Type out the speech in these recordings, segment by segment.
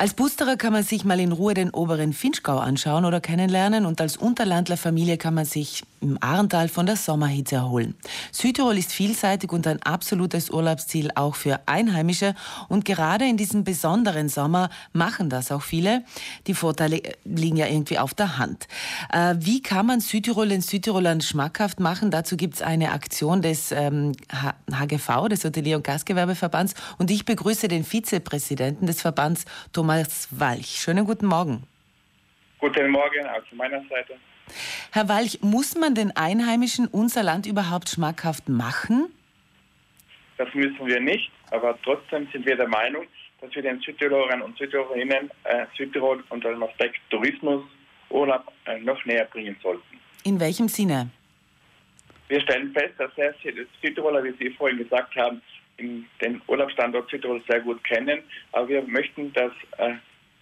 Als Busterer kann man sich mal in Ruhe den oberen Finchgau anschauen oder kennenlernen und als Unterlandlerfamilie kann man sich im Ahrental von der Sommerhitze erholen. Südtirol ist vielseitig und ein absolutes Urlaubsziel auch für Einheimische und gerade in diesem besonderen Sommer machen das auch viele. Die Vorteile liegen ja irgendwie auf der Hand. Äh, wie kann man Südtirol den Südtirolern schmackhaft machen? Dazu gibt es eine Aktion des ähm, HGV, des Hotelier- und Gastgewerbeverbands und ich begrüße den Vizepräsidenten des Verbands, Thomas Thomas Walch. Schönen guten Morgen. Guten Morgen, auch von meiner Seite. Herr Walch, muss man den Einheimischen unser Land überhaupt schmackhaft machen? Das müssen wir nicht, aber trotzdem sind wir der Meinung, dass wir den Südtirolern und Südtirolerinnen äh, Südtirol unter dem Aspekt Tourismus, Urlaub äh, noch näher bringen sollten. In welchem Sinne? Wir stellen fest, dass sehr viele Südtiroler, wie Sie vorhin gesagt haben, den Urlaubsstandort Südtirol sehr gut kennen. Aber wir möchten, dass äh,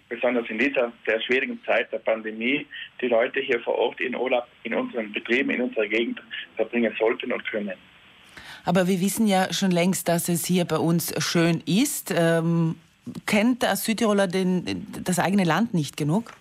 besonders in dieser sehr schwierigen Zeit der Pandemie die Leute hier vor Ort in Urlaub in unseren Betrieben, in unserer Gegend verbringen sollten und können. Aber wir wissen ja schon längst, dass es hier bei uns schön ist. Ähm, kennt der Südtiroler den, das eigene Land nicht genug?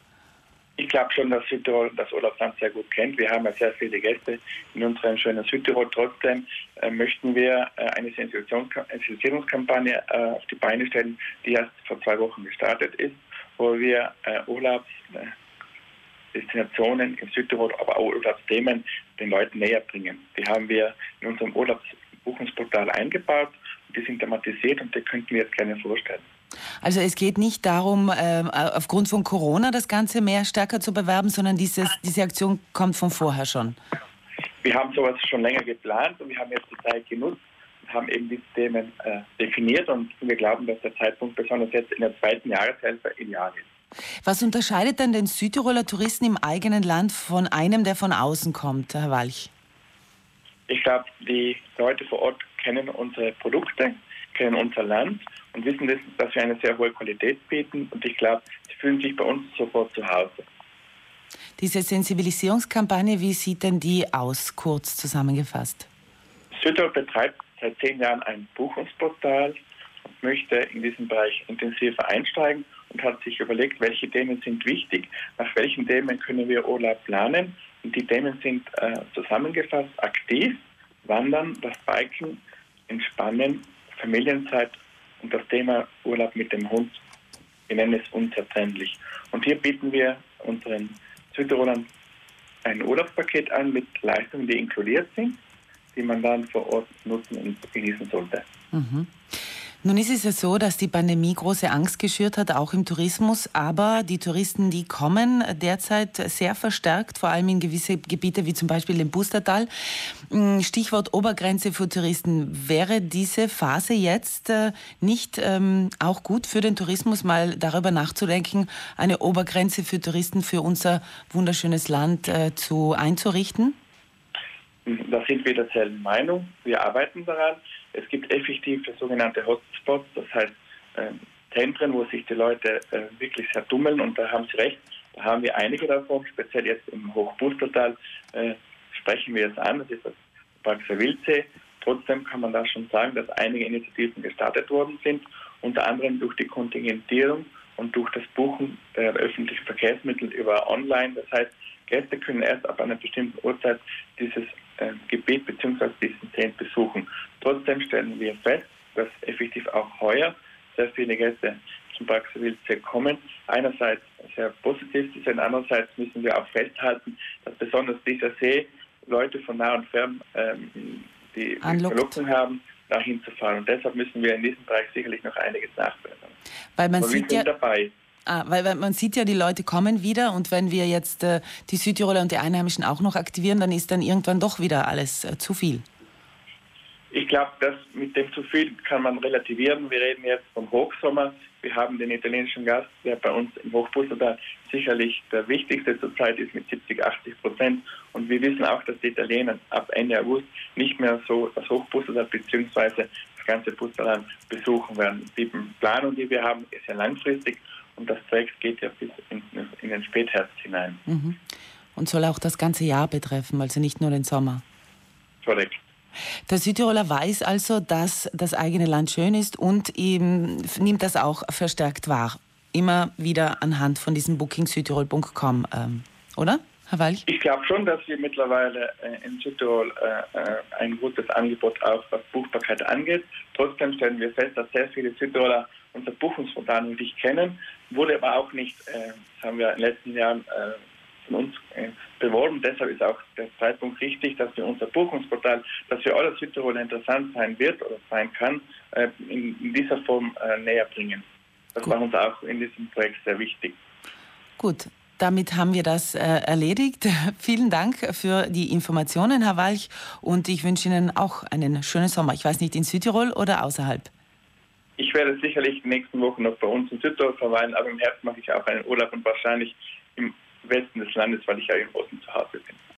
Ich glaube schon, dass Südtirol das Urlaubsland sehr gut kennt. Wir haben ja sehr viele Gäste in unserem schönen Südtirol. Trotzdem äh, möchten wir äh, eine Sensibilisierungskampagne äh, auf die Beine stellen, die erst vor zwei Wochen gestartet ist, wo wir äh, Urlaubsdestinationen in Südtirol, aber auch Urlaubsthemen den Leuten näher bringen. Die haben wir in unserem Urlaubsbuchungsportal eingebaut. Die sind thematisiert und die könnten wir jetzt gerne vorstellen. Also es geht nicht darum, äh, aufgrund von Corona das Ganze mehr stärker zu bewerben, sondern dieses, diese Aktion kommt von vorher schon. Wir haben sowas schon länger geplant und wir haben jetzt die Zeit genutzt und haben eben diese Themen äh, definiert und wir glauben, dass der Zeitpunkt besonders jetzt in der zweiten Jahreshälfte ideal ist. Was unterscheidet denn den Südtiroler Touristen im eigenen Land von einem, der von außen kommt, Herr Walch? Ich glaube, die Leute vor Ort kennen unsere Produkte, kennen unser Land und wissen, dass wir eine sehr hohe Qualität bieten. Und ich glaube, sie fühlen sich bei uns sofort zu Hause. Diese Sensibilisierungskampagne, wie sieht denn die aus, kurz zusammengefasst? Südtirol betreibt seit zehn Jahren ein Buchungsportal und möchte in diesem Bereich intensiver einsteigen und hat sich überlegt, welche Themen sind wichtig, nach welchen Themen können wir Urlaub planen. Und die Themen sind äh, zusammengefasst aktiv, Wandern, das Biken, Entspannen, Familienzeit und das Thema Urlaub mit dem Hund, wir nennen es unzertrennlich. Und hier bieten wir unseren Südtirolern ein Urlaubspaket an mit Leistungen, die inkludiert sind, die man dann vor Ort nutzen und genießen sollte. Mhm. Nun ist es ja so, dass die Pandemie große Angst geschürt hat, auch im Tourismus. Aber die Touristen, die kommen derzeit sehr verstärkt, vor allem in gewisse Gebiete wie zum Beispiel im Bustertal. Hm, Stichwort Obergrenze für Touristen. Wäre diese Phase jetzt äh, nicht ähm, auch gut für den Tourismus, mal darüber nachzudenken, eine Obergrenze für Touristen für unser wunderschönes Land äh, zu einzurichten? Da sind wir derselben Meinung. Wir arbeiten daran. Es gibt effektiv sogenannte Hotspots, das heißt äh, Zentren, wo sich die Leute äh, wirklich sehr tummeln und da haben Sie recht, da haben wir einige davon, speziell jetzt im Hochbustertal äh, sprechen wir es an, das ist das Praxer Wildsee. Trotzdem kann man da schon sagen, dass einige Initiativen gestartet worden sind, unter anderem durch die Kontingentierung und durch das Buchen der öffentlichen Verkehrsmittel über Online. Das heißt, Gäste können erst ab einer bestimmten Uhrzeit dieses äh, Gebiet bzw. diesen Tent besuchen. Trotzdem stellen wir fest, dass effektiv auch heuer sehr viele Gäste zum Praxiswildsee kommen. Einerseits sehr positiv sind, andererseits müssen wir auch festhalten, dass besonders dieser See Leute von nah und fern ähm, die Verlockung haben, dahin zu fahren. Und deshalb müssen wir in diesem Bereich sicherlich noch einiges nachbessern. Weil man Aber sieht ja, dabei. Ah, weil, weil, man sieht ja, die Leute kommen wieder und wenn wir jetzt äh, die Südtiroler und die Einheimischen auch noch aktivieren, dann ist dann irgendwann doch wieder alles äh, zu viel. Ich glaube, das mit dem zu viel kann man relativieren. Wir reden jetzt vom Hochsommer. Wir haben den italienischen Gast, der bei uns im Hochbussertal sicherlich der wichtigste zurzeit ist mit 70, 80 Prozent. Und wir wissen auch, dass die Italiener ab Ende August nicht mehr so das Hochbussertal bzw. das ganze Busserland besuchen werden. Die Planung, die wir haben, ist ja langfristig und das Projekt geht ja bis in, in den Spätherbst hinein. Mhm. Und soll auch das ganze Jahr betreffen, also nicht nur den Sommer. Korrekt. Der Südtiroler weiß also, dass das eigene Land schön ist und ihm nimmt das auch verstärkt wahr. immer wieder anhand von diesem bookingsüdtirol.com, ähm, oder? Herr Walch? Ich glaube schon, dass wir mittlerweile äh, in Südtirol äh, ein gutes Angebot auch was Buchbarkeit angeht. Trotzdem stellen wir fest, dass sehr viele Südtiroler unser Buchungsportal nicht kennen, wurde aber auch nicht, äh, haben wir in den letzten Jahren äh, von uns äh, beworben. Deshalb ist auch der Zeitpunkt richtig, dass wir unser Buchungsportal, das für alle Südtiroler interessant sein wird oder sein kann, äh, in, dieser Form äh, näher bringen. Das Gut. war uns auch in diesem Projekt sehr wichtig. Gut, damit haben wir das äh, erledigt. Vielen Dank für die Informationen, Herr Walch, und ich wünsche Ihnen auch einen schönen Sommer. Ich weiß nicht, in Südtirol oder außerhalb? Ich werde sicherlich die nächsten Wochen noch bei uns in Südtirol verweilen, aber im Herbst mache ich auch einen Urlaub und wahrscheinlich im Westen des Landes, weil ich ja im Osten zu Hause bin.